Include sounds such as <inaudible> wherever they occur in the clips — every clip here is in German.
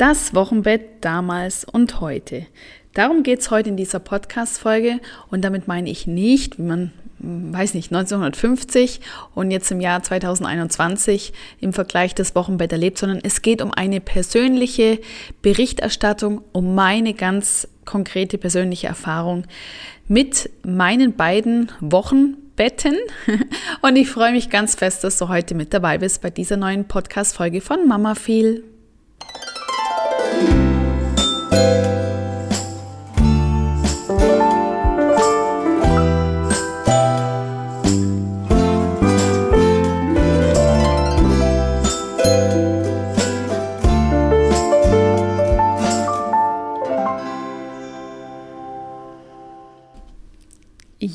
Das Wochenbett damals und heute. Darum geht es heute in dieser Podcast-Folge und damit meine ich nicht, wie man, hm, weiß nicht, 1950 und jetzt im Jahr 2021 im Vergleich das Wochenbett erlebt, sondern es geht um eine persönliche Berichterstattung, um meine ganz konkrete persönliche Erfahrung mit meinen beiden Wochenbetten. <laughs> Und ich freue mich ganz fest, dass du heute mit dabei bist bei dieser neuen Podcast-Folge von Mama Viel.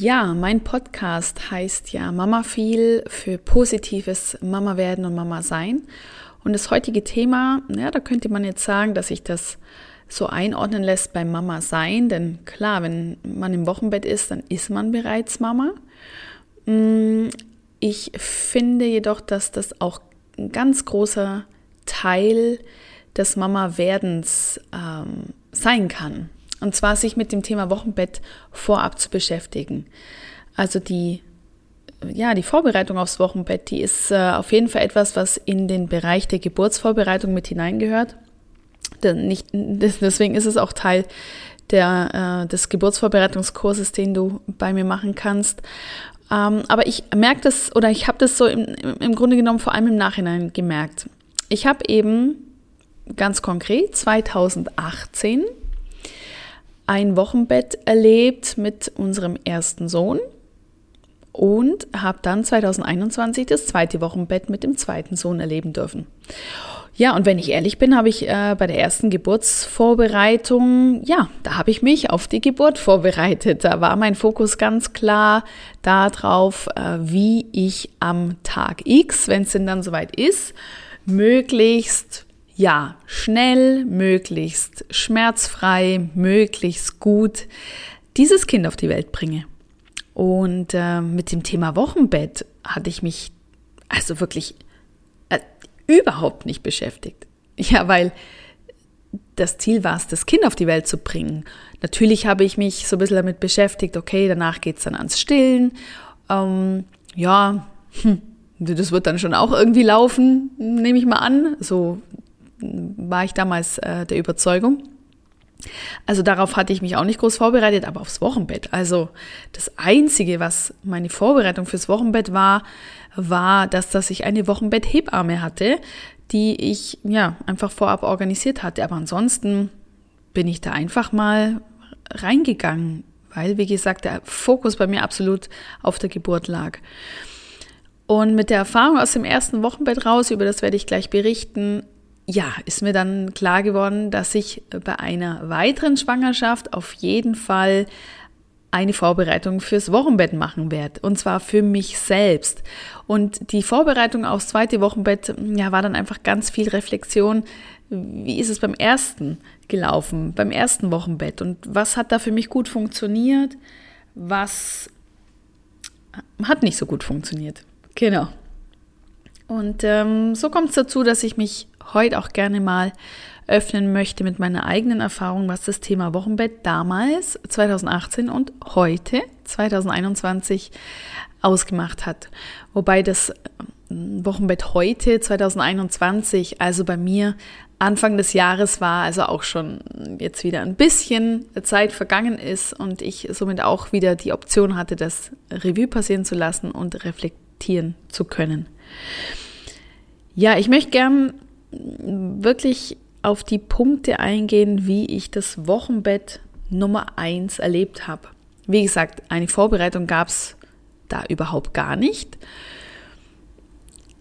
Ja, mein Podcast heißt ja Mama viel für positives Mama werden und Mama sein. Und das heutige Thema, ja, da könnte man jetzt sagen, dass sich das so einordnen lässt beim Mama sein, denn klar, wenn man im Wochenbett ist, dann ist man bereits Mama. Mm, ich finde jedoch, dass das auch ein ganz großer Teil des Mama-Werdens ähm, sein kann. Und zwar sich mit dem Thema Wochenbett vorab zu beschäftigen. Also die ja, die Vorbereitung aufs Wochenbett, die ist äh, auf jeden Fall etwas, was in den Bereich der Geburtsvorbereitung mit hineingehört. Nicht, <laughs> deswegen ist es auch Teil der, äh, des Geburtsvorbereitungskurses, den du bei mir machen kannst. Ähm, aber ich merke das oder ich habe das so im, im Grunde genommen vor allem im Nachhinein gemerkt. Ich habe eben ganz konkret 2018 ein Wochenbett erlebt mit unserem ersten Sohn und habe dann 2021 das zweite Wochenbett mit dem zweiten Sohn erleben dürfen. Ja, und wenn ich ehrlich bin, habe ich äh, bei der ersten Geburtsvorbereitung, ja, da habe ich mich auf die Geburt vorbereitet. Da war mein Fokus ganz klar darauf, äh, wie ich am Tag X, wenn es denn dann soweit ist, möglichst, ja, schnell, möglichst schmerzfrei, möglichst gut dieses Kind auf die Welt bringe. Und äh, mit dem Thema Wochenbett hatte ich mich also wirklich äh, überhaupt nicht beschäftigt. <laughs> Ja, weil das Ziel war es, das Kind auf die Welt zu bringen. Natürlich habe ich mich so ein bisschen damit beschäftigt, okay, danach geht es dann ans Stillen. Ähm, ja, hm, das wird dann schon auch irgendwie laufen, nehme ich mal an. So war ich damals äh, der Überzeugung. Also darauf hatte ich mich auch nicht groß vorbereitet, aber aufs Wochenbett. Also das Einzige, was meine Vorbereitung fürs Wochenbett war, war, dass, dass ich eine Wochenbett-Hebamme hatte, die ich ja einfach vorab organisiert hatte. Aber ansonsten bin ich da einfach mal reingegangen, weil, wie gesagt, der Fokus bei mir absolut auf der Geburt lag. Und mit der Erfahrung aus dem ersten Wochenbett raus, über das werde ich gleich berichten, ja, ist mir dann klar geworden, dass ich bei einer weiteren Schwangerschaft auf jeden Fall eine Vorbereitung fürs Wochenbett machen werde. Und zwar für mich selbst. Und die Vorbereitung aufs zweite Wochenbett, ja, war dann einfach ganz viel Reflexion. Wie ist es beim ersten gelaufen, beim ersten Wochenbett? Und was hat da für mich gut funktioniert? Was hat nicht so gut funktioniert? Genau. Und ähm, so kommt es dazu, dass ich mich heute auch gerne mal öffnen möchte mit meiner eigenen Erfahrung, was das Thema Wochenbett damals 2018 und heute 2021 ausgemacht hat. Wobei das ähm, Wochenbett heute 2021, also bei mir Anfang des Jahres war, also auch schon jetzt wieder ein bisschen Zeit vergangen ist und ich somit auch wieder die Option hatte, das Revue passieren zu lassen und reflektieren zu können. Ja, ich möchte gern wirklich auf die Punkte eingehen, wie ich das Wochenbett Nummer 1 erlebt habe. Wie gesagt, eine Vorbereitung gab es da überhaupt gar nicht.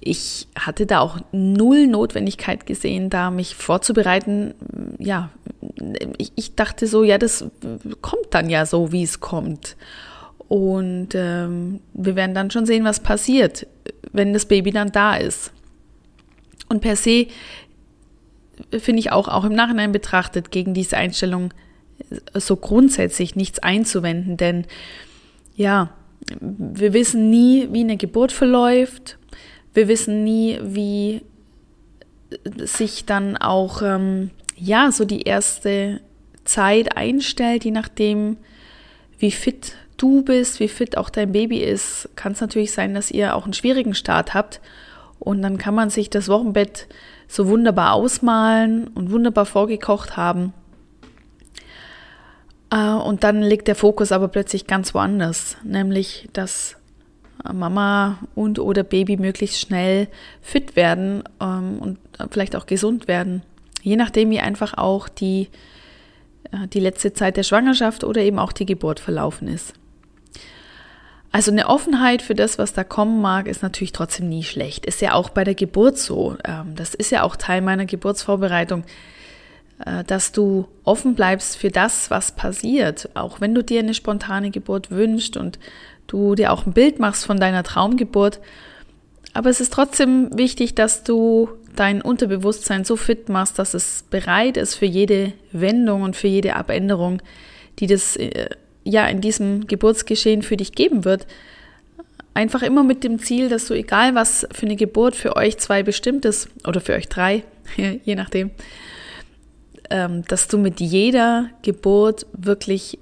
Ich hatte da auch null Notwendigkeit gesehen, da mich vorzubereiten. Ja, ich, ich dachte so, ja, das kommt dann ja so, wie es kommt. Und ähm, wir werden dann schon sehen, was passiert, wenn das Baby dann da ist. Und per se finde ich auch, auch im Nachhinein betrachtet, gegen diese Einstellung so grundsätzlich nichts einzuwenden, denn ja, wir wissen nie, wie eine Geburt verläuft. Wir wissen nie, wie sich dann auch ähm, ja, so die erste Zeit einstellt, je nachdem, wie fit du bist, wie fit auch dein Baby ist, kann es natürlich sein, dass ihr auch einen schwierigen Start habt. Und dann kann man sich das Wochenbett so wunderbar ausmalen und wunderbar vorgekocht haben. Äh, und dann liegt der Fokus aber plötzlich ganz woanders, nämlich dass Mama und oder Baby möglichst schnell fit werden ähm, und vielleicht auch gesund werden. Je nachdem, wie einfach auch die, äh, die letzte Zeit der Schwangerschaft oder eben auch die Geburt verlaufen ist. Also eine Offenheit für das, was da kommen mag, ist natürlich trotzdem nie schlecht. Ist ja auch bei der Geburt so. Ähm, das ist ja auch Teil meiner Geburtsvorbereitung, äh, dass du offen bleibst für das, was passiert. Auch wenn du dir eine spontane Geburt wünschst und du dir auch ein Bild machst von deiner Traumgeburt. Aber es ist trotzdem wichtig, dass du dein Unterbewusstsein so fit machst, dass es bereit ist für jede Wendung und für jede Abänderung, die das äh, ja in diesem Geburtsgeschehen für dich geben wird. Einfach immer mit dem Ziel, dass du, egal was für eine Geburt für euch zwei bestimmt ist, oder für euch drei, <laughs> je nachdem, ähm, dass du mit jeder Geburt wirklich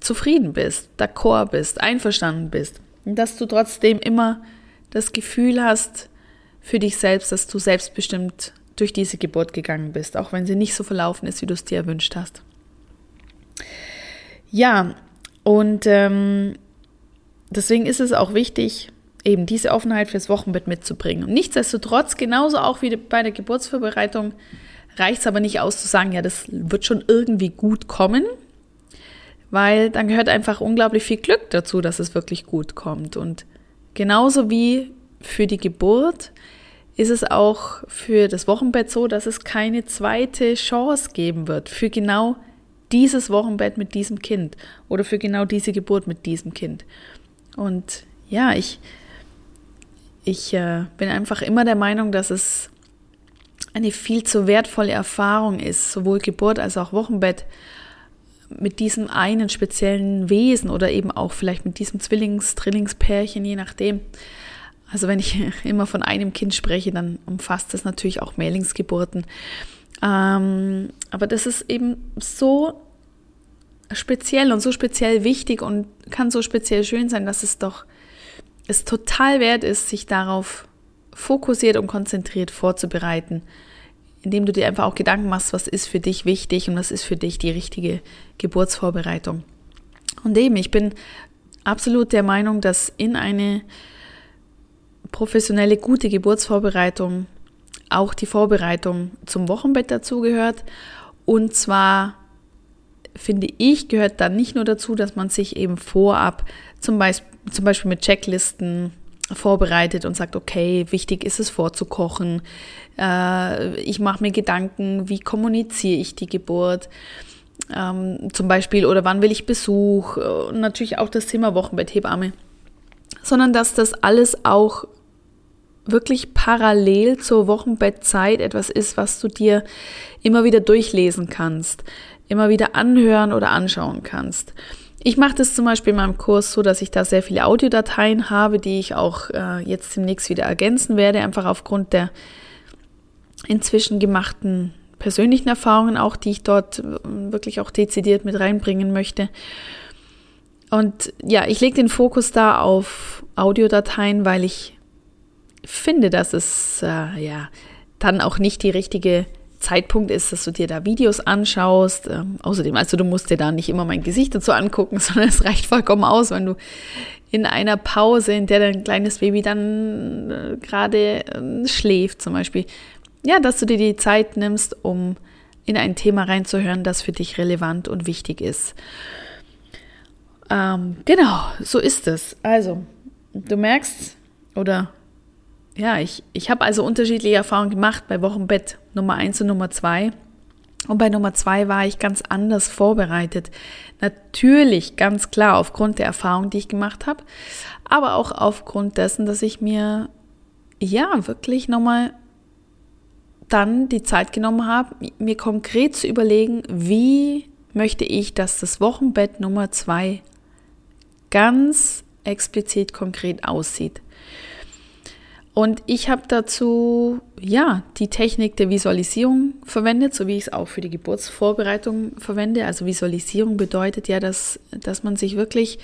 zufrieden bist, d'accord bist, einverstanden bist. Und dass du trotzdem immer das Gefühl hast für dich selbst, dass du selbstbestimmt durch diese Geburt gegangen bist, auch wenn sie nicht so verlaufen ist, wie du es dir erwünscht hast. Ja, und ähm, deswegen ist es auch wichtig, eben diese Offenheit fürs Wochenbett mitzubringen. Und nichtsdestotrotz, genauso auch wie bei der Geburtsvorbereitung, reicht es aber nicht aus zu sagen, ja, das wird schon irgendwie gut kommen, weil dann gehört einfach unglaublich viel Glück dazu, dass es wirklich gut kommt. Und genauso wie für die Geburt ist es auch für das Wochenbett so, dass es keine zweite Chance geben wird für genau dieses Wochenbett mit diesem Kind oder für genau diese Geburt mit diesem Kind. Und ja, ich, ich äh, bin einfach immer der Meinung, dass es eine viel zu wertvolle Erfahrung ist, sowohl Geburt als auch Wochenbett mit diesem einen speziellen Wesen oder eben auch vielleicht mit diesem Zwillings-, Trillingspärchen, je nachdem. Also wenn ich <laughs> immer von einem Kind spreche, dann umfasst das natürlich auch Mehrlingsgeburten. Ähm, aber das ist eben so speziell und so speziell wichtig und kann so speziell schön sein, dass es doch es total wert ist, sich darauf fokussiert und konzentriert vorzubereiten, indem du dir einfach auch Gedanken machst, was ist für dich wichtig und was ist für dich die richtige Geburtsvorbereitung. Und eben, ich bin absolut der Meinung, dass in eine professionelle, gute Geburtsvorbereitung auch die Vorbereitung zum Wochenbett dazugehört. Und zwar finde ich, gehört dann nicht nur dazu, dass man sich eben vorab zum Beispiel, zum Beispiel mit Checklisten vorbereitet und sagt, okay, wichtig ist es vorzukochen. Äh, ich mache mir Gedanken, wie kommuniziere ich die Geburt. Ähm, zum Beispiel, oder wann will ich Besuch? Und natürlich auch das Thema Wochenbetthebamme. Sondern dass das alles auch wirklich parallel zur Wochenbettzeit etwas ist, was du dir immer wieder durchlesen kannst, immer wieder anhören oder anschauen kannst. Ich mache das zum Beispiel in meinem Kurs so, dass ich da sehr viele Audiodateien habe, die ich auch äh, jetzt demnächst wieder ergänzen werde, einfach aufgrund der inzwischen gemachten persönlichen Erfahrungen auch, die ich dort wirklich auch dezidiert mit reinbringen möchte. Und ja, ich lege den Fokus da auf Audiodateien, weil ich finde, dass es äh, ja dann auch nicht die richtige Zeitpunkt ist, dass du dir da Videos anschaust. Ähm, außerdem, also du musst dir da nicht immer mein Gesicht dazu angucken, <laughs> sondern es reicht vollkommen aus, wenn du in einer Pause, in der dein kleines Baby dann äh, gerade äh, schläft zum Beispiel, ja, dass du dir die Zeit nimmst, um in ein Thema reinzuhören, das für dich relevant und wichtig ist. Ähm, genau, so ist es. Also, du merkst oder ja, ich, ich habe also unterschiedliche Erfahrungen gemacht bei Wochenbett Nummer 1 und Nummer 2. Und bei Nummer 2 war ich ganz anders vorbereitet. Natürlich, ganz klar, aufgrund der Erfahrung, die ich gemacht habe, aber auch aufgrund dessen, dass ich mir ja wirklich nochmal dann die Zeit genommen habe, mir konkret zu überlegen, wie möchte ich, dass das Wochenbett Nummer 2 ganz explizit konkret aussieht. Und ich habe dazu ja die Technik der Visualisierung verwendet, so wie ich es auch für die Geburtsvorbereitung verwende. Also Visualisierung bedeutet ja, dass, dass man sich wirklich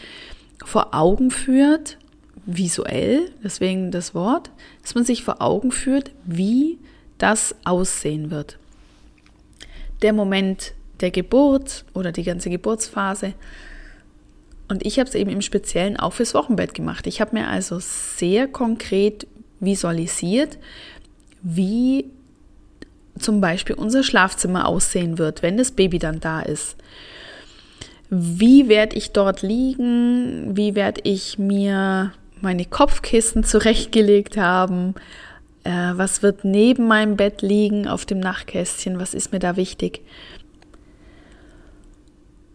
vor Augen führt, visuell, deswegen das Wort, dass man sich vor Augen führt, wie das aussehen wird. Der Moment der Geburt oder die ganze Geburtsphase. Und ich habe es eben im Speziellen auch fürs Wochenbett gemacht. Ich habe mir also sehr konkret visualisiert, wie zum Beispiel unser Schlafzimmer aussehen wird, wenn das Baby dann da ist. Wie werde ich dort liegen? Wie werde ich mir meine Kopfkissen zurechtgelegt haben? Äh, was wird neben meinem Bett liegen auf dem Nachtkästchen? Was ist mir da wichtig?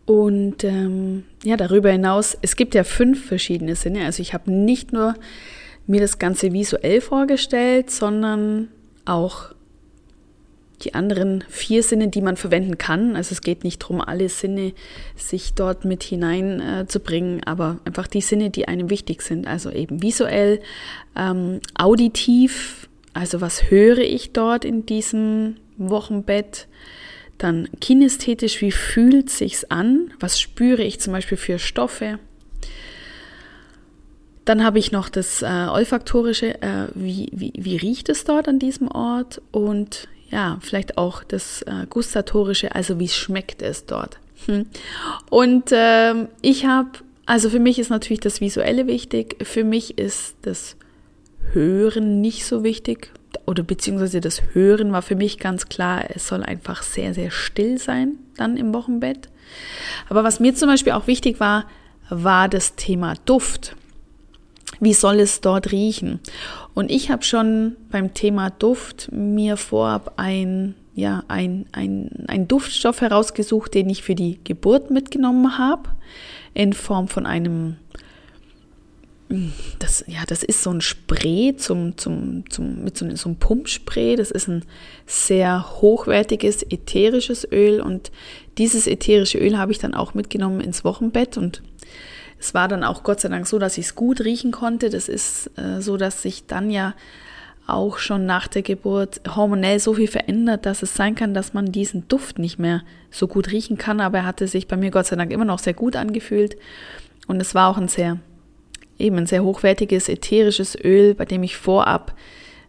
Und ähm, ja, darüber hinaus, es gibt ja fünf verschiedene Sinne. Also ich habe nicht nur mir das Ganze visuell vorgestellt, sondern auch die anderen vier Sinne, die man verwenden kann. Also es geht nicht darum, alle Sinne sich dort mit hineinzubringen, äh, aber einfach die Sinne, die einem wichtig sind. Also eben visuell, ähm, auditiv, also was höre ich dort in diesem Wochenbett? Dann kinästhetisch, wie fühlt sich's an? Was spüre ich zum Beispiel für Stoffe? Dann habe ich noch das äh, olfaktorische, äh, wie, wie, wie riecht es dort an diesem Ort und ja, vielleicht auch das äh, gustatorische, also wie schmeckt es dort. Hm. Und ähm, ich habe, also für mich ist natürlich das Visuelle wichtig, für mich ist das Hören nicht so wichtig oder beziehungsweise das Hören war für mich ganz klar, es soll einfach sehr, sehr still sein dann im Wochenbett. Aber was mir zum Beispiel auch wichtig war, war das Thema Duft wie soll es dort riechen? Und ich habe schon beim Thema Duft mir vorab ein, ja, ein, ein, ein Duftstoff herausgesucht, den ich für die Geburt mitgenommen habe, in Form von einem das, ja, das ist so ein Spray zum, zum, zum, mit so, so einem Pumpspray. Das ist ein sehr hochwertiges ätherisches Öl und dieses ätherische Öl habe ich dann auch mitgenommen ins Wochenbett und es war dann auch Gott sei Dank so, dass ich es gut riechen konnte. Das ist äh, so, dass sich dann ja auch schon nach der Geburt hormonell so viel verändert, dass es sein kann, dass man diesen Duft nicht mehr so gut riechen kann. Aber er hatte sich bei mir Gott sei Dank immer noch sehr gut angefühlt. Und es war auch ein sehr, eben ein sehr hochwertiges ätherisches Öl, bei dem ich vorab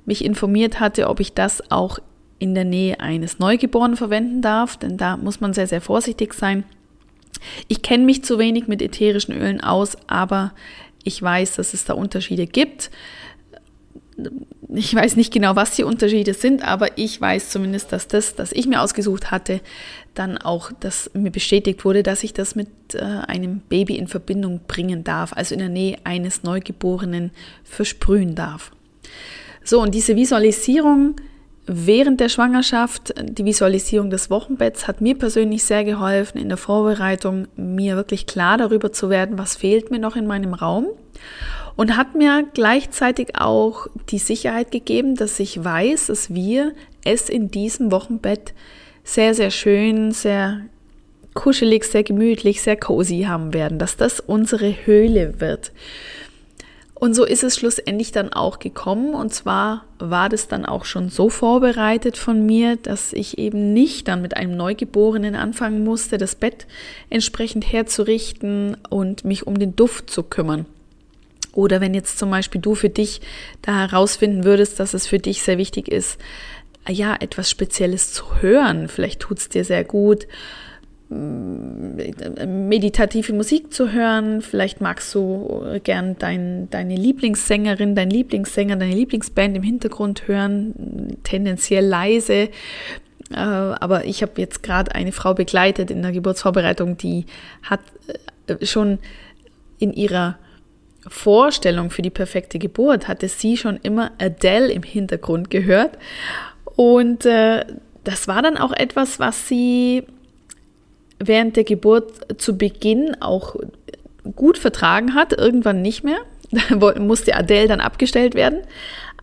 mich informiert hatte, ob ich das auch in der Nähe eines Neugeborenen verwenden darf. Denn da muss man sehr, sehr vorsichtig sein. Ich kenne mich zu wenig mit ätherischen Ölen aus, aber ich weiß, dass es da Unterschiede gibt. Ich weiß nicht genau, was die Unterschiede sind, aber ich weiß zumindest, dass das, das ich mir ausgesucht hatte, dann auch, dass mir bestätigt wurde, dass ich das mit äh, einem Baby in Verbindung bringen darf, also in der Nähe eines Neugeborenen versprühen darf. So, und diese Visualisierung während der Schwangerschaft, die Visualisierung des Wochenbetts hat mir persönlich sehr geholfen in der Vorbereitung, mir wirklich klar darüber zu werden, was fehlt mir noch in meinem Raum und hat mir gleichzeitig auch die Sicherheit gegeben, dass ich weiß, dass wir es in diesem Wochenbett sehr, sehr schön, sehr kuschelig, sehr gemütlich, sehr cozy haben werden, dass das unsere Höhle wird. Und so ist es schlussendlich dann auch gekommen. Und zwar war das dann auch schon so vorbereitet von mir, dass ich eben nicht dann mit einem Neugeborenen anfangen musste, das Bett entsprechend herzurichten und mich um den Duft zu kümmern. Oder wenn jetzt zum Beispiel du für dich da herausfinden würdest, dass es für dich sehr wichtig ist, ja, etwas Spezielles zu hören. Vielleicht tut es dir sehr gut, meditative Musik zu hören. Vielleicht magst du gern dein, deine Lieblingssängerin, dein Lieblingssänger, deine Lieblingsband im Hintergrund hören, tendenziell leise. Äh, aber ich habe jetzt gerade eine Frau begleitet in der Geburtsvorbereitung, die hat äh, schon in ihrer Vorstellung für die perfekte Geburt, hatte sie schon immer Adele im Hintergrund gehört. Und äh, das war dann auch etwas, was sie während der Geburt zu Beginn auch gut vertragen hat, irgendwann nicht mehr. <laughs> Da musste Adele dann abgestellt werden.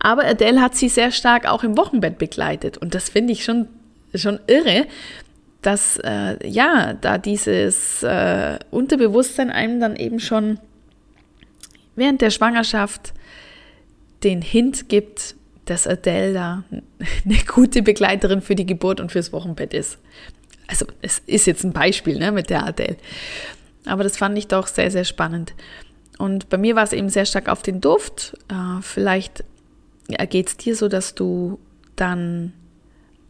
Aber Adele hat sie sehr stark auch im Wochenbett begleitet. Und das finde ich schon, schon irre, dass äh, ja, da dieses äh, Unterbewusstsein einem dann eben schon während der Schwangerschaft den Hint gibt, dass Adele da <laughs> eine gute Begleiterin für die Geburt und fürs Wochenbett ist. Also es ist jetzt ein Beispiel ne, mit der Adele. Aber das fand ich doch sehr, sehr spannend. Und bei mir war es eben sehr stark auf den Duft. Äh, vielleicht geht es dir so, dass du dann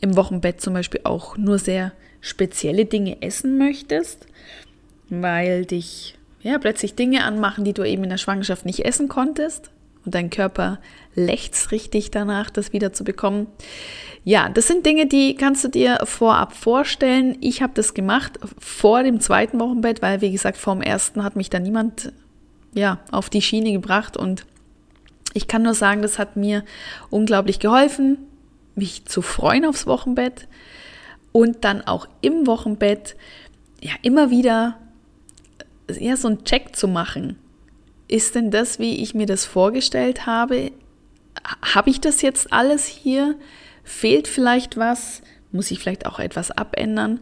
im Wochenbett zum Beispiel auch nur sehr spezielle Dinge essen möchtest, weil dich ja plötzlich Dinge anmachen, die du eben in der Schwangerschaft nicht essen konntest und dein Körper lechzt richtig danach, das wieder zu bekommen. Ja, das sind Dinge, die kannst du dir vorab vorstellen. Ich habe das gemacht vor dem zweiten Wochenbett, weil wie gesagt, vor dem ersten hat mich da niemand ja, auf die Schiene gebracht und ich kann nur sagen, das hat mir unglaublich geholfen, mich zu freuen aufs Wochenbett und dann auch im Wochenbett ja immer wieder ja so einen Check zu machen. Ist denn das, wie ich mir das vorgestellt habe? Habe ich das jetzt alles hier? Fehlt vielleicht was? Muss ich vielleicht auch etwas abändern?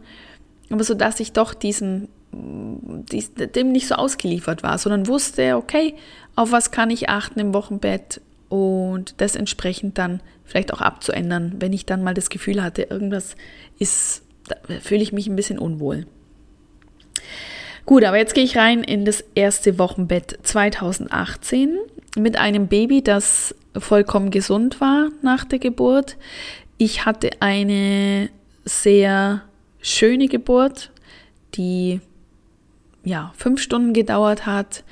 Aber so dass ich doch diesem dem nicht so ausgeliefert war, sondern wusste, okay, auf was kann ich achten im Wochenbett und das entsprechend dann vielleicht auch abzuändern, wenn ich dann mal das Gefühl hatte, irgendwas ist, da fühle ich mich ein bisschen unwohl. Gut, aber jetzt gehe ich rein in das erste Wochenbett 2018 mit einem Baby, das vollkommen gesund war nach der Geburt. Ich hatte eine sehr schöne Geburt, die ja, fünf Stunden gedauert hat,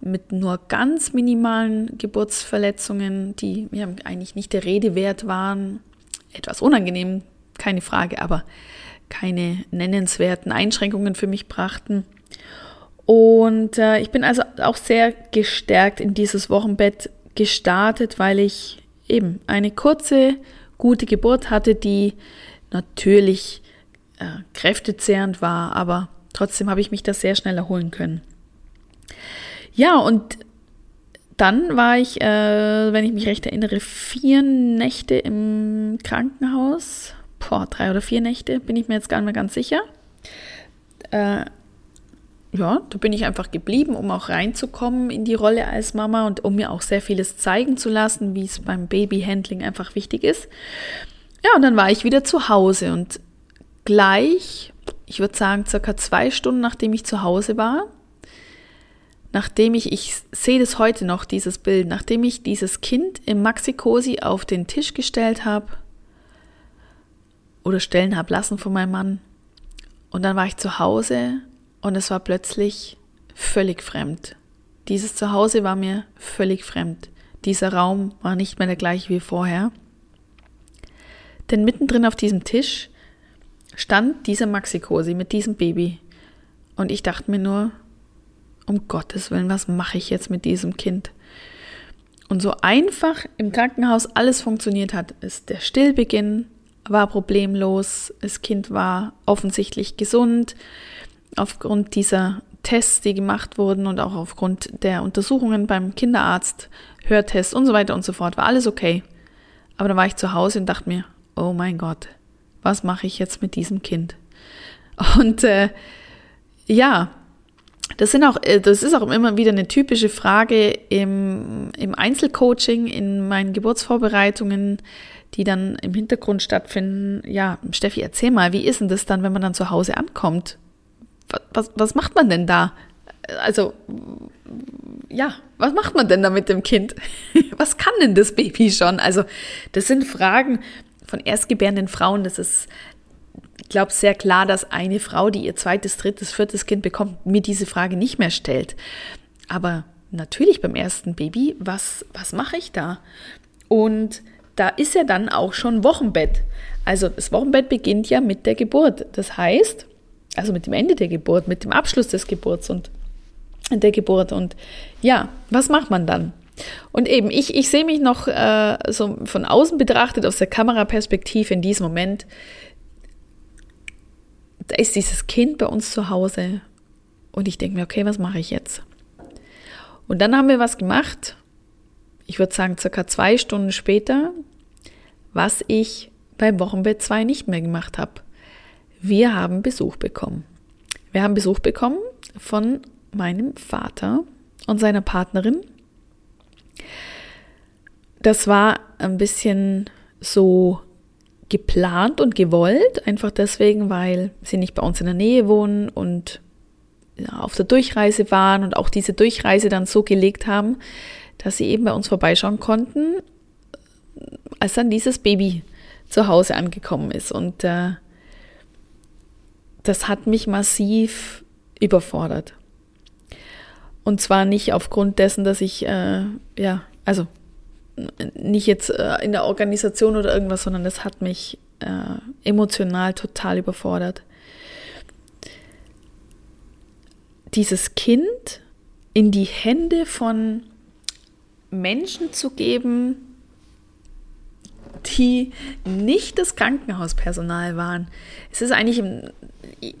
mit nur ganz minimalen Geburtsverletzungen, die ja, eigentlich nicht der Rede wert waren. Etwas unangenehm, keine Frage, aber keine nennenswerten Einschränkungen für mich brachten. Und äh, ich bin also auch sehr gestärkt in dieses Wochenbett gestartet, weil ich eben eine kurze, gute Geburt hatte, die natürlich äh, kräftezehrend war, aber Trotzdem habe ich mich da sehr schnell erholen können. Ja, und dann war ich, äh, wenn ich mich recht erinnere, vier Nächte im Krankenhaus. Boah, drei oder vier Nächte, bin ich mir jetzt gar nicht mehr ganz sicher. Äh, ja, da bin ich einfach geblieben, um auch reinzukommen in die Rolle als Mama und um mir auch sehr vieles zeigen zu lassen, wie es beim Babyhandling einfach wichtig ist. Ja, und dann war ich wieder zu Hause und gleich ich würde sagen, circa zwei Stunden nachdem ich zu Hause war, nachdem ich, ich sehe das heute noch, dieses Bild, nachdem ich dieses Kind im Maxi-Cosi auf den Tisch gestellt habe oder stellen habe lassen von meinem Mann. Und dann war ich zu Hause und es war plötzlich völlig fremd. Dieses Zuhause war mir völlig fremd. Dieser Raum war nicht mehr der gleiche wie vorher. Denn mittendrin auf diesem Tisch stand dieser Maxi-Cosi mit diesem Baby. Und ich dachte mir nur, um Gottes Willen, was mache ich jetzt mit diesem Kind? Und so einfach im Krankenhaus alles funktioniert hat, ist der Stillbeginn war problemlos, das Kind war offensichtlich gesund aufgrund dieser Tests, die gemacht wurden und auch aufgrund der Untersuchungen beim Kinderarzt, Hörtest und so weiter und so fort, war alles okay. Aber dann war ich zu Hause und dachte mir, oh mein Gott, was mache ich jetzt mit diesem Kind? Und äh, ja, das, sind auch, äh, das ist auch immer wieder eine typische Frage im, im Einzelcoaching, in meinen Geburtsvorbereitungen, die dann im Hintergrund stattfinden. Ja, Steffi, erzähl mal, wie ist denn das dann, wenn man dann zu Hause ankommt? Was, was macht man denn da? Also, ja, was macht man denn da mit dem Kind? <laughs> Was kann denn das Baby schon? Also, das sind Fragen, von erstgebärenden Frauen, das ist, ich glaube, sehr klar, dass eine Frau, die ihr zweites, drittes, viertes Kind bekommt, mir diese Frage nicht mehr stellt. Aber natürlich beim ersten Baby, was, was mache ich da? Und da ist ja dann auch schon Wochenbett. Also das Wochenbett beginnt ja mit der Geburt. Das heißt, also mit dem Ende der Geburt, mit dem Abschluss des Geburts und der Geburt. Und ja, was macht man dann? Und eben, ich, ich sehe mich noch äh, so von außen betrachtet, aus der Kameraperspektive in diesem Moment. Da ist dieses Kind bei uns zu Hause und ich denke mir, okay, was mache ich jetzt? Und dann haben wir was gemacht, ich würde sagen circa zwei Stunden später, was ich beim Wochenbett 2 nicht mehr gemacht habe. Wir haben Besuch bekommen. Wir haben Besuch bekommen von meinem Vater und seiner Partnerin das war ein bisschen so geplant und gewollt, einfach deswegen, weil sie nicht bei uns in der Nähe wohnen und auf der Durchreise waren und auch diese Durchreise dann so gelegt haben, dass sie eben bei uns vorbeischauen konnten, als dann dieses Baby zu Hause angekommen ist. Und äh, das hat mich massiv überfordert. Und zwar nicht aufgrund dessen, dass ich, äh, ja, also nicht jetzt äh, in der Organisation oder irgendwas, sondern das hat mich äh, emotional total überfordert. Dieses Kind in die Hände von Menschen zu geben, die nicht das Krankenhauspersonal waren. Es ist eigentlich,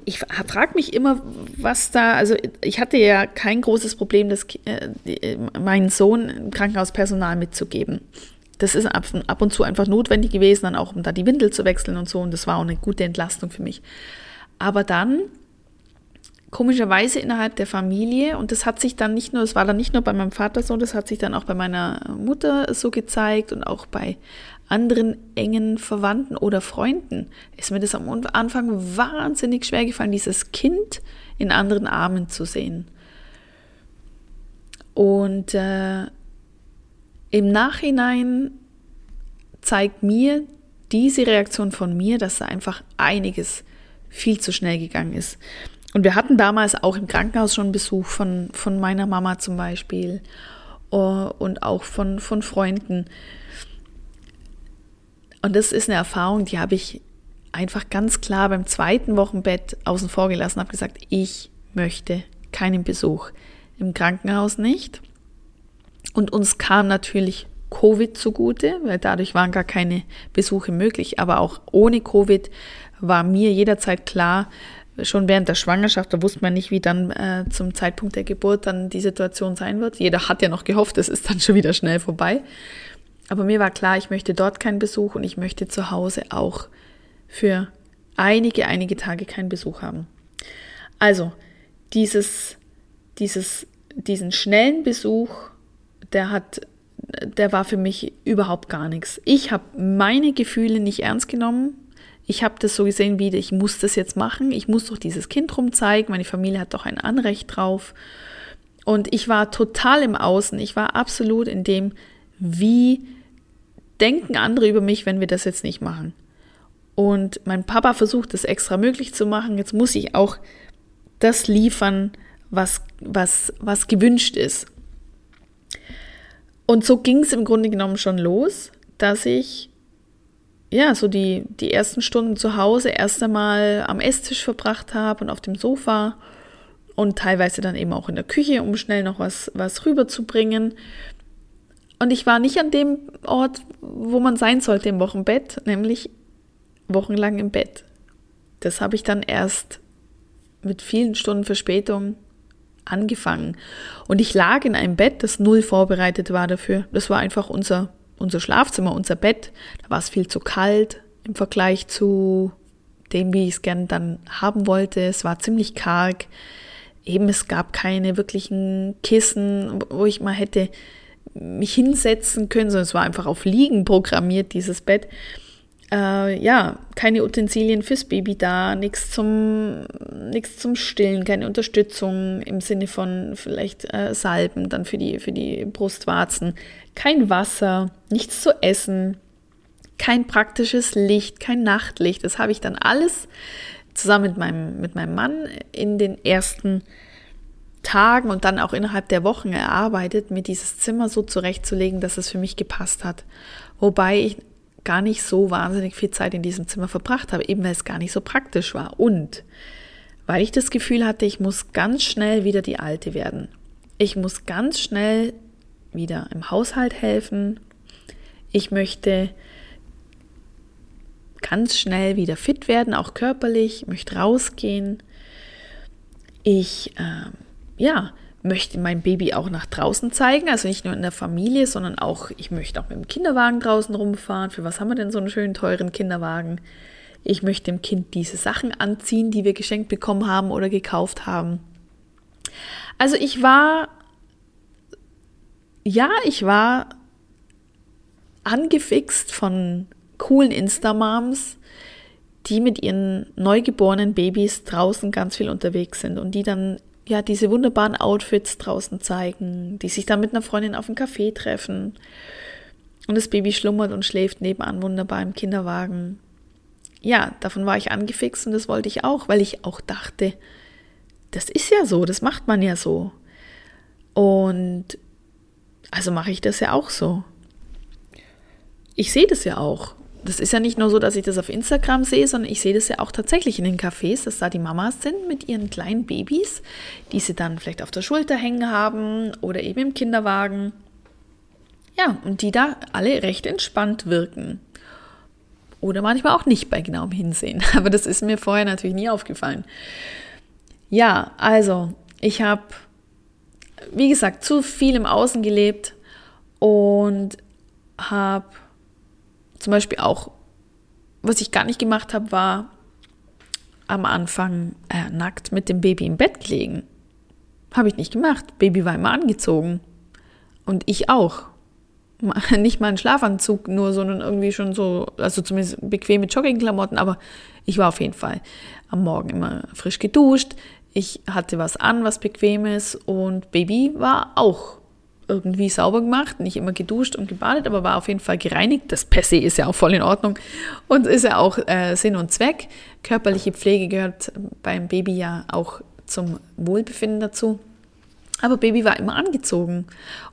ich frage mich immer, was da, also ich hatte ja kein großes Problem, das, äh, meinen Sohn Krankenhauspersonal mitzugeben. Das ist ab, und zu einfach notwendig gewesen, dann auch um da die Windel zu wechseln und so. Und das war auch eine gute Entlastung für mich. Aber dann komischerweise innerhalb der Familie und das hat sich dann nicht nur, es war dann nicht nur bei meinem Vater so, das hat sich dann auch bei meiner Mutter so gezeigt und auch bei anderen engen Verwandten oder Freunden ist mir das am Anfang wahnsinnig schwer gefallen, dieses Kind in anderen Armen zu sehen. Und äh, im Nachhinein zeigt mir diese Reaktion von mir, dass da einfach einiges viel zu schnell gegangen ist. Und wir hatten damals auch im Krankenhaus schon Besuch von, von meiner Mama zum Beispiel uh, und auch von, von Freunden. Und das ist eine Erfahrung, die habe ich einfach ganz klar beim zweiten Wochenbett außen vor gelassen, habe gesagt, ich möchte keinen Besuch im Krankenhaus nicht. Und uns kam natürlich Covid zugute, weil dadurch waren gar keine Besuche möglich. Aber auch ohne Covid war mir jederzeit klar, schon während der Schwangerschaft, da wusste man nicht, wie dann äh, zum Zeitpunkt der Geburt dann die Situation sein wird. Jeder hat ja noch gehofft, es ist dann schon wieder schnell vorbei. Aber mir war klar, ich möchte dort keinen Besuch und ich möchte zu Hause auch für einige, einige Tage keinen Besuch haben. Also, dieses, dieses, diesen schnellen Besuch, der hat, der war für mich überhaupt gar nichts. Ich habe meine Gefühle nicht ernst genommen. Ich habe das so gesehen wie, ich muss das jetzt machen. Ich muss doch dieses Kind rumzeigen. Meine Familie hat doch ein Anrecht drauf. Und ich war total im Außen. Ich war absolut in dem, wie denken andere über mich, wenn wir das jetzt nicht machen? Und mein Papa versucht es extra möglich zu machen. Jetzt muss ich auch das liefern, was, was, was gewünscht ist. Und so ging es im Grunde genommen schon los, dass ich ja so die, die ersten Stunden zu Hause erst einmal am Esstisch verbracht habe und auf dem Sofa und teilweise dann eben auch in der Küche, um schnell noch was, was rüberzubringen. Und ich war nicht an dem Ort, wo man sein sollte im Wochenbett, nämlich wochenlang im Bett. Das habe ich dann erst mit vielen Stunden Verspätung angefangen. Und ich lag in einem Bett, das null vorbereitet war dafür. Das war einfach unser, unser Schlafzimmer, unser Bett. Da war es viel zu kalt im Vergleich zu dem, wie ich es gern dann haben wollte. Es war ziemlich karg. Eben, es gab keine wirklichen Kissen, wo ich mal hätte mich hinsetzen können, sondern es war einfach auf Liegen programmiert, dieses Bett. Äh, ja, keine Utensilien fürs Baby da, nichts zum, nichts zum Stillen, keine Unterstützung im Sinne von vielleicht äh, Salben dann für die, für die Brustwarzen, kein Wasser, nichts zu essen, kein praktisches Licht, kein Nachtlicht. Das habe ich dann alles zusammen mit meinem, mit meinem Mann in den ersten Tagen und dann auch innerhalb der Wochen erarbeitet, mir dieses Zimmer so zurechtzulegen, dass es für mich gepasst hat. Wobei ich gar nicht so wahnsinnig viel Zeit in diesem Zimmer verbracht habe, eben weil es gar nicht so praktisch war. Und weil ich das Gefühl hatte, ich muss ganz schnell wieder die Alte werden. Ich muss ganz schnell wieder im Haushalt helfen. Ich möchte ganz schnell wieder fit werden, auch körperlich, ich möchte rausgehen. Ich äh, ja, möchte mein Baby auch nach draußen zeigen, also nicht nur in der Familie, sondern auch, ich möchte auch mit dem Kinderwagen draußen rumfahren. Für was haben wir denn so einen schönen teuren Kinderwagen? Ich möchte dem Kind diese Sachen anziehen, die wir geschenkt bekommen haben oder gekauft haben. Also ich war, ja, ich war angefixt von coolen Insta-Moms, die mit ihren neugeborenen Babys draußen ganz viel unterwegs sind und die dann ja diese wunderbaren Outfits draußen zeigen, die sich dann mit einer Freundin auf dem Café treffen und das Baby schlummert und schläft nebenan wunderbar im Kinderwagen. Ja, davon war ich angefixt und das wollte ich auch, weil ich auch dachte, das ist ja so, das macht man ja so. Und also mache ich das ja auch so. Ich sehe das ja auch das ist ja nicht nur so, dass ich das auf Instagram sehe, sondern ich sehe das ja auch tatsächlich in den Cafés, dass da die Mamas sind mit ihren kleinen Babys, die sie dann vielleicht auf der Schulter hängen haben oder eben im Kinderwagen. Ja, und die da alle recht entspannt wirken. Oder manchmal auch nicht bei genauem Hinsehen. <laughs> Aber das ist mir vorher natürlich nie aufgefallen. Ja, also, ich habe, wie gesagt, zu viel im Außen gelebt und habe zum Beispiel auch, was ich gar nicht gemacht habe, war am Anfang äh, nackt mit dem Baby im Bett legen. Habe ich nicht gemacht. Baby war immer angezogen. Und ich auch. <laughs> Nicht mal ein Schlafanzug nur, sondern irgendwie schon so, also zumindest bequeme Joggingklamotten, aber ich war auf jeden Fall am Morgen immer frisch geduscht. Ich hatte was an, was bequemes und Baby war auch irgendwie sauber gemacht, nicht immer geduscht und gebadet, aber war auf jeden Fall gereinigt. Das per se ist ja auch voll in Ordnung und ist ja auch äh, Sinn und Zweck. Körperliche Pflege gehört beim Baby ja auch zum Wohlbefinden dazu. Aber Baby war immer angezogen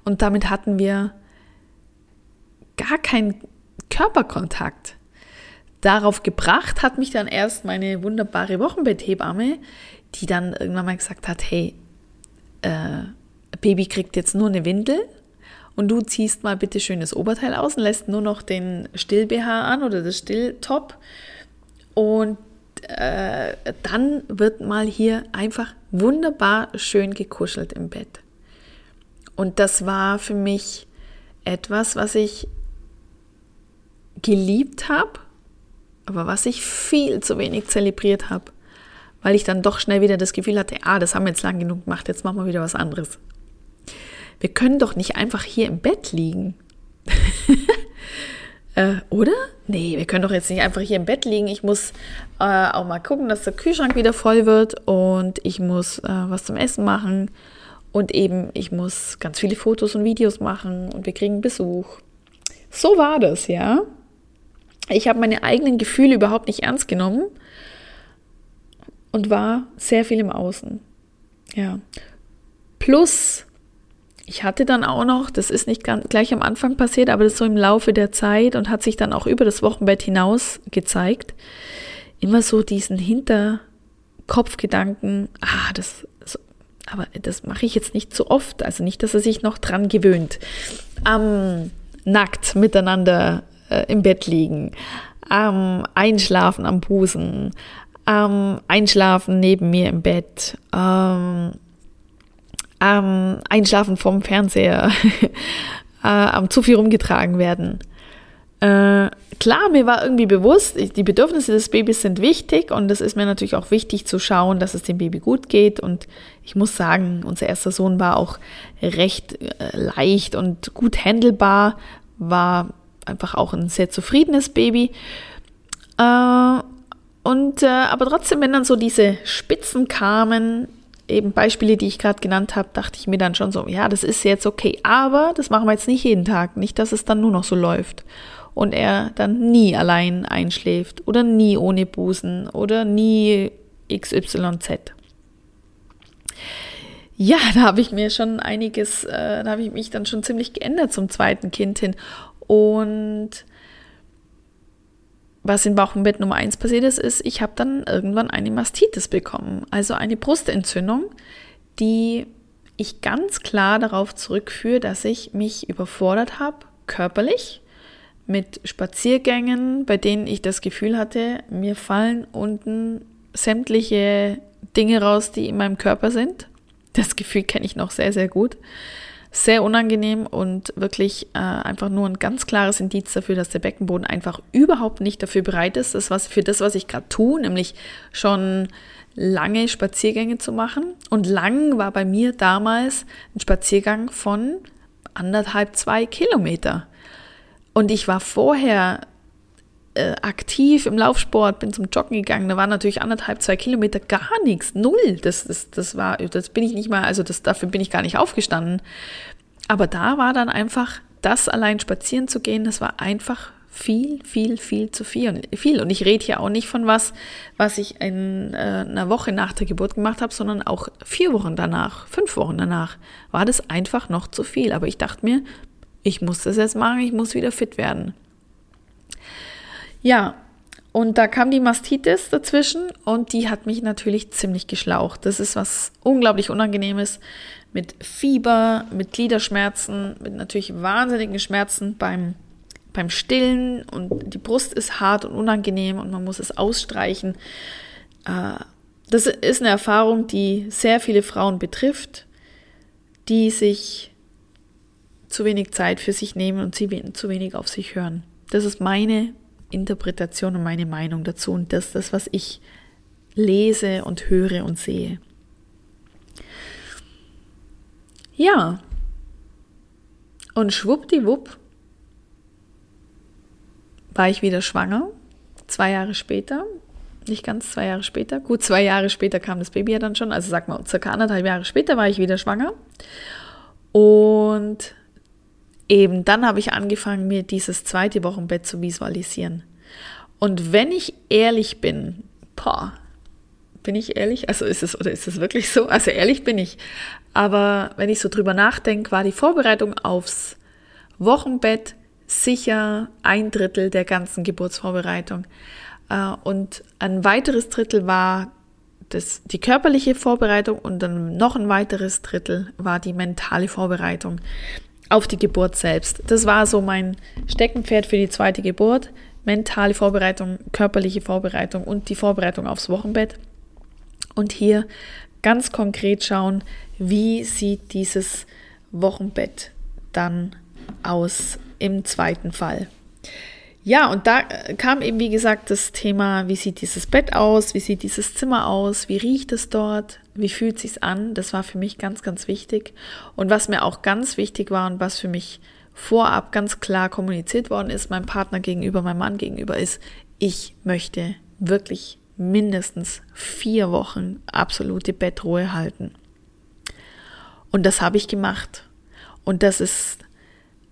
und damit hatten wir gar keinen Körperkontakt. Darauf gebracht hat mich dann erst meine wunderbare Wochenbetthebamme, die dann irgendwann mal gesagt hat, hey, äh, Baby kriegt jetzt nur eine Windel und du ziehst mal bitte schönes Oberteil aus und lässt nur noch den Still-BH an oder das Still-Top und äh, dann wird mal hier einfach wunderbar schön gekuschelt im Bett. Und das war für mich etwas, was ich geliebt habe, aber was ich viel zu wenig zelebriert habe, weil ich dann doch schnell wieder das Gefühl hatte, ah, das haben wir jetzt lang genug gemacht, jetzt machen wir wieder was anderes wir können doch nicht einfach hier im Bett liegen. <laughs> äh, oder? Nee, wir können doch jetzt nicht einfach hier im Bett liegen. Ich muss äh, auch mal gucken, dass der Kühlschrank wieder voll wird und ich muss äh, was zum Essen machen und eben ich muss ganz viele Fotos und Videos machen und wir kriegen Besuch. So war das, ja. Ich habe meine eigenen Gefühle überhaupt nicht ernst genommen und war sehr viel im Außen. Ja. Plus ich hatte dann auch noch, das ist nicht ganz, gleich am Anfang passiert, aber das ist so im Laufe der Zeit und hat sich dann auch über das Wochenbett hinaus gezeigt, immer so diesen Hinterkopfgedanken, ah, das, aber das mache ich jetzt nicht so oft, also nicht, dass er sich noch dran gewöhnt. Am nackt miteinander äh, im Bett liegen, am Einschlafen am Busen, am Einschlafen neben mir im Bett, ähm, ähm, Einschlafen vom Fernseher, <laughs> äh, am zu viel rumgetragen werden. Äh, klar, mir war irgendwie bewusst, die Bedürfnisse des Babys sind wichtig und es ist mir natürlich auch wichtig zu schauen, dass es dem Baby gut geht. Und ich muss sagen, unser erster Sohn war auch recht äh, leicht und gut handelbar, war einfach auch ein sehr zufriedenes Baby. Äh, und äh, aber trotzdem, wenn dann so diese Spitzen kamen, eben Beispiele, die ich gerade genannt habe, dachte ich mir dann schon so, ja, das ist jetzt okay, aber das machen wir jetzt nicht jeden Tag, nicht, dass es dann nur noch so läuft und er dann nie allein einschläft oder nie ohne Busen oder nie XYZ. Ja, da habe ich mir schon einiges, äh, da habe ich mich dann schon ziemlich geändert zum zweiten Kind hin. Und was in Bauch Nummer 1 passiert ist, ist, ich habe dann irgendwann eine Mastitis bekommen, also eine Brustentzündung, die ich ganz klar darauf zurückführe, dass ich mich überfordert habe, körperlich, mit Spaziergängen, bei denen ich das Gefühl hatte, mir fallen unten sämtliche Dinge raus, die in meinem Körper sind. Das Gefühl kenne ich noch sehr, sehr gut sehr unangenehm und wirklich äh, einfach nur ein ganz klares Indiz dafür, dass der Beckenboden einfach überhaupt nicht dafür bereit ist, das was für das, was ich gerade tue, nämlich schon lange Spaziergänge zu machen. Und lang war bei mir damals ein Spaziergang von anderthalb, zwei Kilometer. Und ich war vorher äh, aktiv im Laufsport, bin zum Joggen gegangen, da waren natürlich anderthalb, zwei Kilometer gar nichts, null. Das, das, das war, das bin ich nicht mal, also das, dafür bin ich gar nicht aufgestanden. Aber da war dann einfach, das allein spazieren zu gehen, das war einfach viel, viel, viel zu viel. viel. Und ich rede hier auch nicht von was, was ich in äh, einer Woche nach der Geburt gemacht habe, sondern auch vier Wochen danach, fünf Wochen danach, war das einfach noch zu viel. Aber ich dachte mir, ich muss das jetzt machen, ich muss wieder fit werden. Ja, und da kam die Mastitis dazwischen und die hat mich natürlich ziemlich geschlaucht. Das ist was unglaublich Unangenehmes mit Fieber, mit Gliederschmerzen, mit natürlich wahnsinnigen Schmerzen beim, beim Stillen und die Brust ist hart und unangenehm und man muss es ausstreichen. Äh, das ist eine Erfahrung, die sehr viele Frauen betrifft, die sich zu wenig Zeit für sich nehmen und zu wenig auf sich hören. Das ist meine Interpretation und meine Meinung dazu und das das, was ich lese und höre und sehe. Ja. Und schwuppdiwupp war ich wieder schwanger. Zwei Jahre später. Nicht ganz zwei Jahre später. Gut, zwei Jahre später kam das Baby ja dann schon. Also sag mal, circa anderthalb Jahre später war ich wieder schwanger. Und eben dann habe ich angefangen, mir dieses zweite Wochenbett zu visualisieren. Und wenn ich ehrlich bin, boah, bin ich ehrlich? Also ist es oder ist es wirklich so? Also ehrlich bin ich. Aber wenn ich so drüber nachdenke, war die Vorbereitung aufs Wochenbett sicher ein Drittel der ganzen Geburtsvorbereitung. Äh, und ein weiteres Drittel war das, die körperliche Vorbereitung und dann noch ein weiteres Drittel war die mentale Vorbereitung auf die Geburt selbst. Das war so mein Steckenpferd für die zweite Geburt. Mentale Vorbereitung, körperliche Vorbereitung und die Vorbereitung aufs Wochenbett. Und hier ganz konkret schauen, wie sieht dieses Wochenbett dann aus im zweiten Fall. Ja, und da kam eben, wie gesagt, das Thema, wie sieht dieses Bett aus, wie sieht dieses Zimmer aus, wie riecht es dort, wie fühlt sich's an? Das war für mich ganz, ganz wichtig. Und was mir auch ganz wichtig war und was für mich vorab ganz klar kommuniziert worden ist, meinem Partner gegenüber, meinem Mann gegenüber, ist, ich möchte wirklich mindestens vier Wochen absolute Bettruhe halten. Und das habe ich gemacht. Und das ist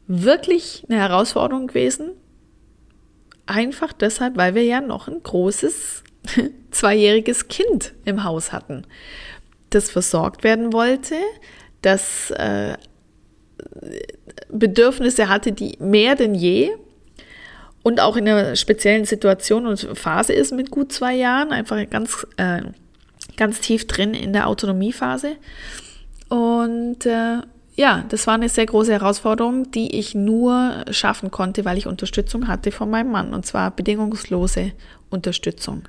wirklich eine Herausforderung gewesen, Einfach deshalb, weil wir ja noch ein großes <laughs> zweijähriges Kind im Haus hatten, das versorgt werden wollte, das äh, Bedürfnisse hatte, die mehr denn je und auch in einer speziellen Situation und Phase ist mit gut zwei Jahren, einfach ganz, äh, ganz tief drin in der Autonomiephase. Und äh, ja, das war eine sehr große Herausforderung, die ich nur schaffen konnte, weil ich Unterstützung hatte von meinem Mann, und zwar bedingungslose Unterstützung.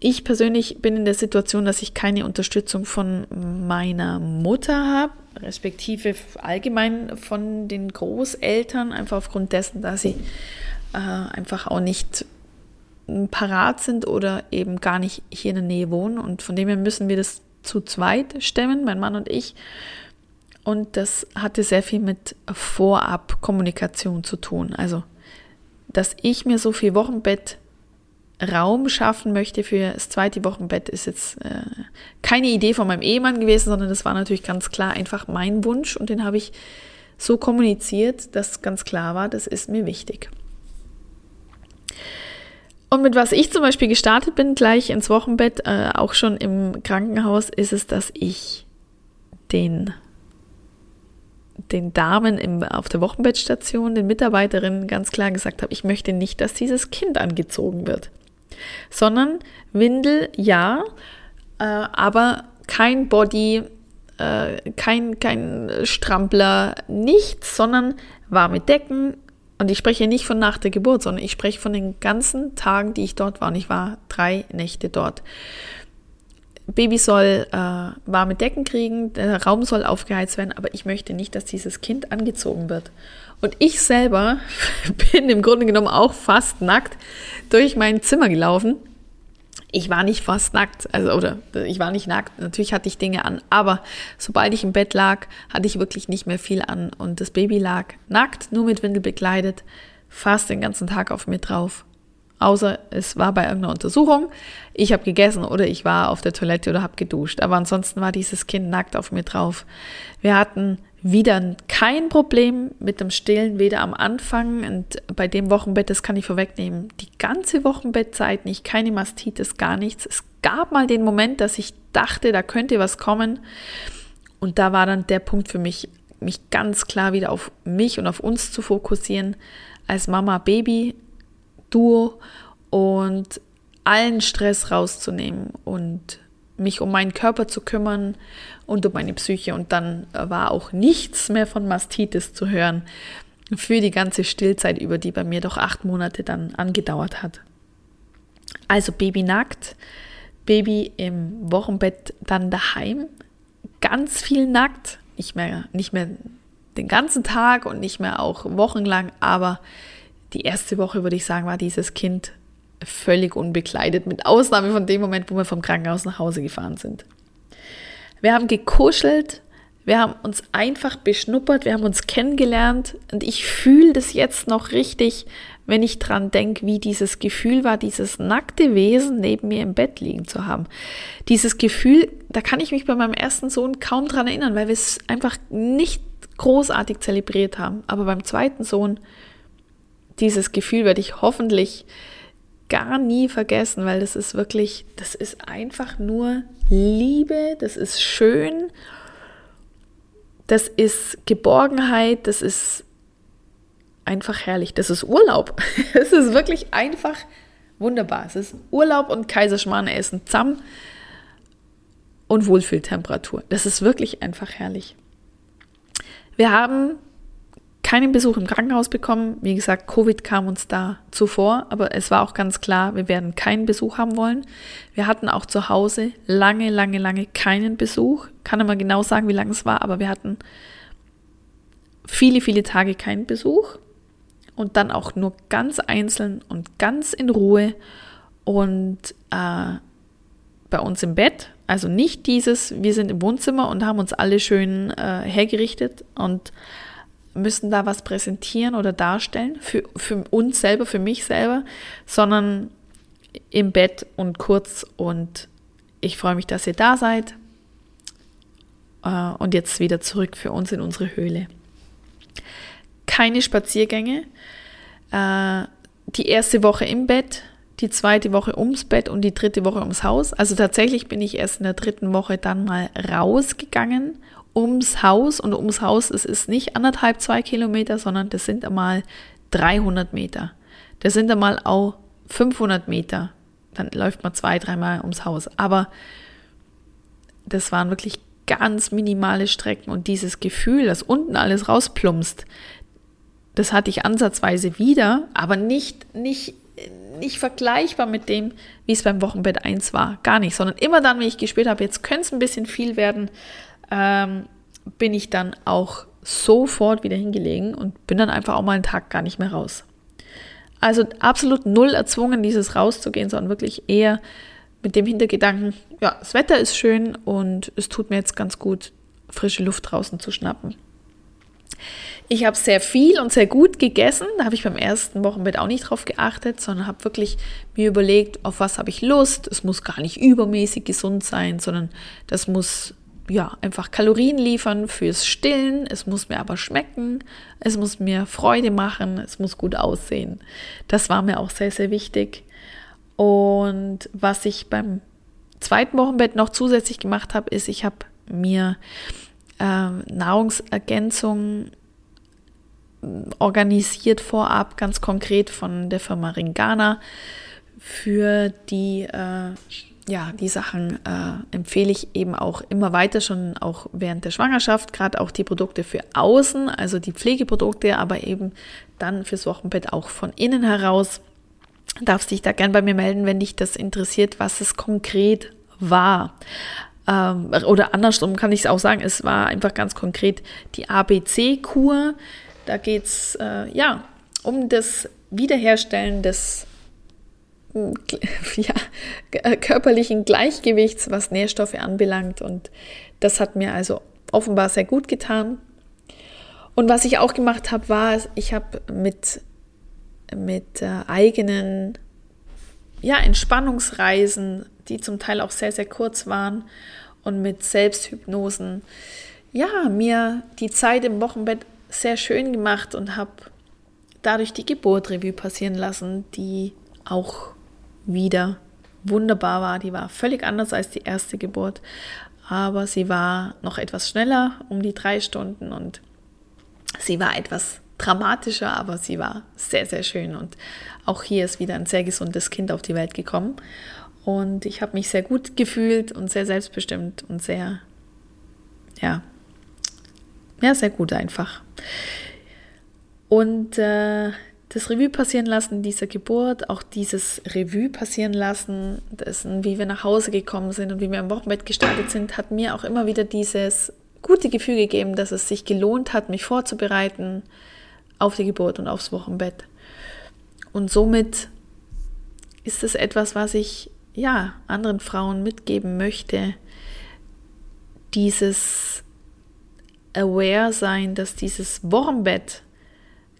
Ich persönlich bin in der Situation, dass ich keine Unterstützung von meiner Mutter habe, respektive allgemein von den Großeltern, einfach aufgrund dessen, dass sie äh, einfach auch nicht parat sind oder eben gar nicht hier in der Nähe wohnen. Und von dem her müssen wir das zu zweit stemmen, mein Mann und ich. Und das hatte sehr viel mit Vorab-Kommunikation zu tun. Also, dass ich mir so viel Wochenbett Raum schaffen möchte für das zweite Wochenbett, ist jetzt äh, keine Idee von meinem Ehemann gewesen, sondern das war natürlich ganz klar einfach mein Wunsch und den habe ich so kommuniziert, dass ganz klar war, das ist mir wichtig. Und mit was ich zum Beispiel gestartet bin, gleich ins Wochenbett, äh, auch schon im Krankenhaus, ist es, dass ich den, den Damen im, auf der Wochenbettstation, den Mitarbeiterinnen ganz klar gesagt habe, ich möchte nicht, dass dieses Kind angezogen wird. Sondern Windel ja, äh, aber kein Body, äh, kein, kein Strampler, nichts, sondern warme Decken, und ich spreche nicht von nach der Geburt, sondern ich spreche von den ganzen Tagen, die ich dort war. Und ich war drei Nächte dort. Baby soll äh, warme Decken kriegen, der Raum soll aufgeheizt werden, aber ich möchte nicht, dass dieses Kind angezogen wird. Und ich selber <laughs> bin im Grunde genommen auch fast nackt durch mein Zimmer gelaufen ich war nicht fast nackt, also oder ich war nicht nackt, natürlich hatte ich Dinge an, aber sobald ich im Bett lag, hatte ich wirklich nicht mehr viel an und das Baby lag nackt, nur mit Windel bekleidet, fast den ganzen Tag auf mir drauf. Außer es war bei irgendeiner Untersuchung, ich habe gegessen oder ich war auf der Toilette oder habe geduscht, aber ansonsten war dieses Kind nackt auf mir drauf. Wir hatten wieder kein Problem mit dem Stillen, weder am Anfang und bei dem Wochenbett, das kann ich vorwegnehmen, die ganze Wochenbettzeit nicht, keine Mastitis, gar nichts. Es gab mal den Moment, dass ich dachte, da könnte was kommen. Und da war dann der Punkt für mich, mich ganz klar wieder auf mich und auf uns zu fokussieren, als Mama-Baby-Duo und allen Stress rauszunehmen. Und mich um meinen Körper zu kümmern und um meine Psyche. Und dann war auch nichts mehr von Mastitis zu hören für die ganze Stillzeit über, die bei mir doch acht Monate dann angedauert hat. Also Baby nackt, Baby im Wochenbett dann daheim, ganz viel nackt, nicht mehr, nicht mehr den ganzen Tag und nicht mehr auch wochenlang, aber die erste Woche, würde ich sagen, war dieses Kind völlig unbekleidet, mit Ausnahme von dem Moment, wo wir vom Krankenhaus nach Hause gefahren sind. Wir haben gekuschelt, wir haben uns einfach beschnuppert, wir haben uns kennengelernt und ich fühle das jetzt noch richtig, wenn ich dran denke, wie dieses Gefühl war, dieses nackte Wesen neben mir im Bett liegen zu haben. Dieses Gefühl, da kann ich mich bei meinem ersten Sohn kaum dran erinnern, weil wir es einfach nicht großartig zelebriert haben. Aber beim zweiten Sohn, dieses Gefühl werde ich hoffentlich gar nie vergessen, weil das ist wirklich, das ist einfach nur Liebe, das ist schön, das ist Geborgenheit, das ist einfach herrlich, das ist Urlaub. <laughs> Es ist wirklich einfach wunderbar. Es ist Urlaub und Kaiserschmarrn essen zusammen und Wohlfühltemperatur. Das ist wirklich einfach herrlich. Wir haben keinen Besuch im Krankenhaus bekommen. Wie gesagt, Covid kam uns da zuvor, aber es war auch ganz klar, wir werden keinen Besuch haben wollen. Wir hatten auch zu Hause lange, lange, lange keinen Besuch. Kann immer genau sagen, wie lange es war, aber wir hatten viele, viele Tage keinen Besuch und dann auch nur ganz einzeln und ganz in Ruhe und äh, bei uns im Bett. Also nicht dieses, wir sind im Wohnzimmer und haben uns alle schön äh, hergerichtet und müssen da was präsentieren oder darstellen für, für uns selber, für mich selber, sondern im Bett und kurz und ich freue mich, dass ihr da seid. Äh, und jetzt wieder zurück für uns in unsere Höhle. Keine Spaziergänge. Äh, die erste Woche im Bett, die zweite Woche ums Bett und die dritte Woche ums Haus. Also tatsächlich bin ich erst in der dritten Woche dann mal rausgegangen ums Haus und ums Haus, es ist nicht anderthalb, zwei Kilometer, sondern das sind einmal 300 Meter. Das sind einmal auch 500 Meter. Dann läuft man zwei, dreimal ums Haus. Aber das waren wirklich ganz minimale Strecken und dieses Gefühl, dass unten alles rausplumpst, das hatte ich ansatzweise wieder, aber nicht, nicht, nicht vergleichbar mit dem, wie es beim Wochenbett 1 war. Gar nicht, sondern immer dann, wenn ich gespürt habe, jetzt könnte es ein bisschen viel werden, ähm, bin ich dann auch sofort wieder hingelegen und bin dann einfach auch mal einen Tag gar nicht mehr raus. Also absolut null erzwungen, dieses rauszugehen, sondern wirklich eher mit dem Hintergedanken, ja, das Wetter ist schön und es tut mir jetzt ganz gut, frische Luft draußen zu schnappen. Ich habe sehr viel und sehr gut gegessen. Da habe ich beim ersten Wochenbett auch nicht drauf geachtet, sondern habe wirklich mir überlegt, auf was habe ich Lust. Es muss gar nicht übermäßig gesund sein, sondern das muss ja, einfach Kalorien liefern fürs Stillen. Es muss mir aber schmecken. Es muss mir Freude machen. Es muss gut aussehen. Das war mir auch sehr, sehr wichtig. Und was ich beim zweiten Wochenbett noch zusätzlich gemacht habe, ist, ich habe mir äh, Nahrungsergänzung organisiert vorab, ganz konkret von der Firma Ringana für die äh, ja, die Sachen äh, empfehle ich eben auch immer weiter, schon auch während der Schwangerschaft, gerade auch die Produkte für außen, also die Pflegeprodukte, aber eben dann fürs Wochenbett auch von innen heraus. Darfst dich da gern bei mir melden, wenn dich das interessiert, was es konkret war. Ähm, oder andersrum kann ich es auch sagen, es war einfach ganz konkret die ABC-Kur. Da geht es äh, ja um das Wiederherstellen des <laughs> ja, äh, körperlichen Gleichgewichts, was Nährstoffe anbelangt. Und das hat mir also offenbar sehr gut getan. Und was ich auch gemacht habe, war, ich habe mit, mit äh, eigenen ja, Entspannungsreisen, die zum Teil auch sehr, sehr kurz waren, und mit Selbsthypnosen, ja, mir die Zeit im Wochenbett sehr schön gemacht und habe dadurch die Geburt Revue passieren lassen, die auch wieder wunderbar war. Die war völlig anders als die erste Geburt, aber sie war noch etwas schneller, um die drei Stunden und sie war etwas dramatischer, aber sie war sehr, sehr schön und auch hier ist wieder ein sehr gesundes Kind auf die Welt gekommen und ich habe mich sehr gut gefühlt und sehr selbstbestimmt und sehr, ja, ja, sehr gut einfach. Und äh, das Revue passieren lassen dieser Geburt, auch dieses Revue passieren lassen, dessen, wie wir nach Hause gekommen sind und wie wir im Wochenbett gestartet sind, hat mir auch immer wieder dieses gute Gefühl gegeben, dass es sich gelohnt hat, mich vorzubereiten auf die Geburt und aufs Wochenbett. Und somit ist es etwas, was ich ja anderen Frauen mitgeben möchte, dieses Aware sein, dass dieses Wochenbett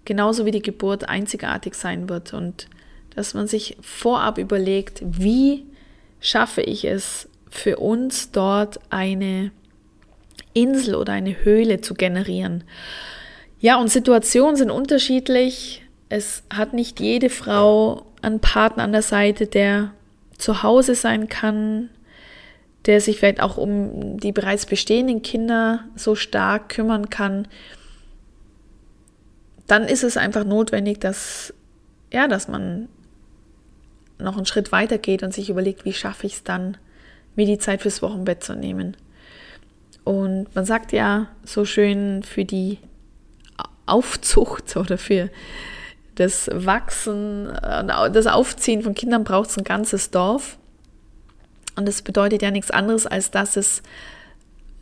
genauso wie die Geburt einzigartig sein wird und dass man sich vorab überlegt, wie schaffe ich es für uns dort eine Insel oder eine Höhle zu generieren. Ja, und Situationen sind unterschiedlich. Es hat nicht jede Frau einen Partner an der Seite, der zu Hause sein kann, der sich vielleicht auch um die bereits bestehenden Kinder so stark kümmern kann dann ist es einfach notwendig, dass, ja, dass man noch einen Schritt weiter geht und sich überlegt, wie schaffe ich es dann, mir die Zeit fürs Wochenbett zu nehmen. Und man sagt ja so schön, für die Aufzucht <laughs> oder für das Wachsen, das Aufziehen von Kindern braucht es ein ganzes Dorf. Und das bedeutet ja nichts anderes, als dass es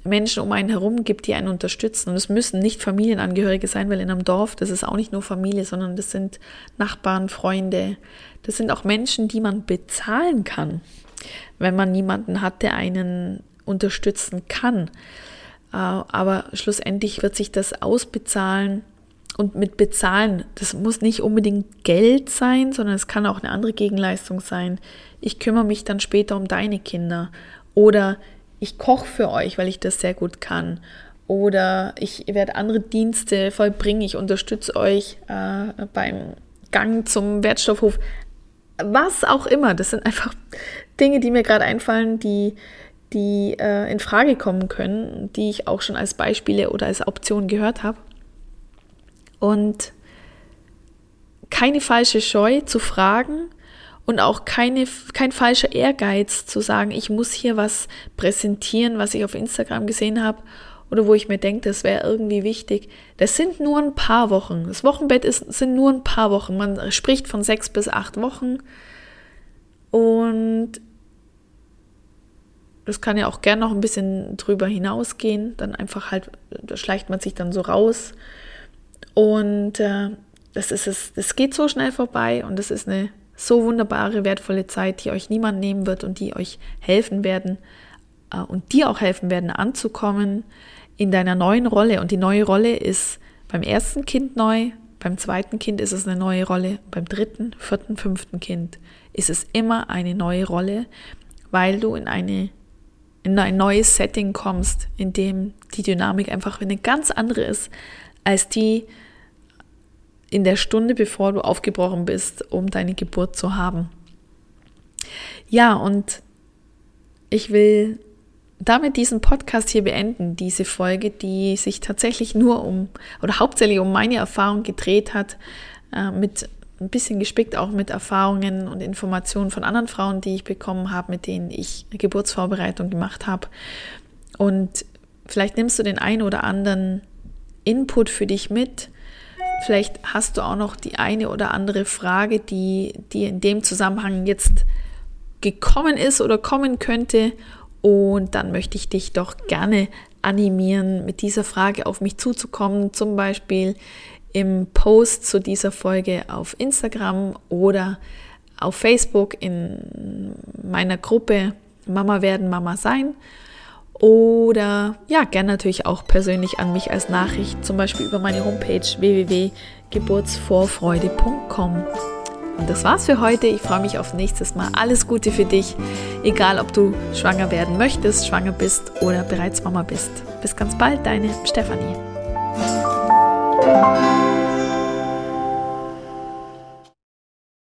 Menschen um einen herum gibt, die einen unterstützen. Und es müssen nicht Familienangehörige sein, weil in einem Dorf, das ist auch nicht nur Familie, sondern das sind Nachbarn, Freunde. Das sind auch Menschen, die man bezahlen kann, wenn man niemanden hat, der einen unterstützen kann. Äh, aber schlussendlich wird sich das ausbezahlen. Und mit bezahlen, das muss nicht unbedingt Geld sein, sondern es kann auch eine andere Gegenleistung sein. Ich kümmere mich dann später um deine Kinder. Oder ich koche für euch, weil ich das sehr gut kann. Oder ich werde andere Dienste vollbringen, ich unterstütze euch äh, beim Gang zum Wertstoffhof. Was auch immer, das sind einfach <laughs> Dinge, die mir gerade einfallen, die, die äh, in Frage kommen können, die ich auch schon als Beispiele oder als Option gehört habe. Und keine falsche Scheu zu fragen, und auch keine, kein falscher Ehrgeiz zu sagen, ich muss hier was präsentieren, was ich auf Instagram gesehen habe oder wo ich mir denke, das wäre irgendwie wichtig. Das sind nur ein paar Wochen. Das Wochenbett ist, sind nur ein paar Wochen. Man spricht von sechs bis acht Wochen und das kann ja auch gern noch ein bisschen drüber hinausgehen. Dann einfach halt, da schleicht man sich dann so raus. Und äh, das ist es, das geht so schnell vorbei und das ist eine so wunderbare, wertvolle Zeit, die euch niemand nehmen wird und die euch helfen werden äh, und dir auch helfen werden, anzukommen in deiner neuen Rolle. Und die neue Rolle ist beim ersten Kind neu, beim zweiten Kind ist es eine neue Rolle, beim dritten, vierten, fünften Kind ist es immer eine neue Rolle, weil du in eine in ein neues Setting kommst, in dem die Dynamik einfach eine ganz andere ist als die, in der Stunde, bevor du aufgebrochen bist, um deine Geburt zu haben. Ja, und ich will damit diesen Podcast hier beenden, diese Folge, die sich tatsächlich nur um oder hauptsächlich um meine Erfahrung gedreht hat, äh, mit ein bisschen gespickt auch mit Erfahrungen und Informationen von anderen Frauen, die ich bekommen habe, mit denen ich Geburtsvorbereitung gemacht habe. Und vielleicht nimmst du den einen oder anderen Input für dich mit, Vielleicht hast du auch noch die eine oder andere Frage, die dir in dem Zusammenhang jetzt gekommen ist oder kommen könnte. Und dann möchte ich dich doch gerne animieren, mit dieser Frage auf mich zuzukommen. Zum Beispiel im Post zu dieser Folge auf Instagram oder auf Facebook in meiner Gruppe Mama werden, Mama sein. Oder ja, gerne natürlich auch persönlich an mich als Nachricht, zum Beispiel über meine Homepage www.geburtsvorfreude.com. Und das war's für heute. Ich freue mich auf nächstes Mal. Alles Gute für dich, egal ob du schwanger werden möchtest, schwanger bist oder bereits Mama bist. Bis ganz bald, deine Stefanie.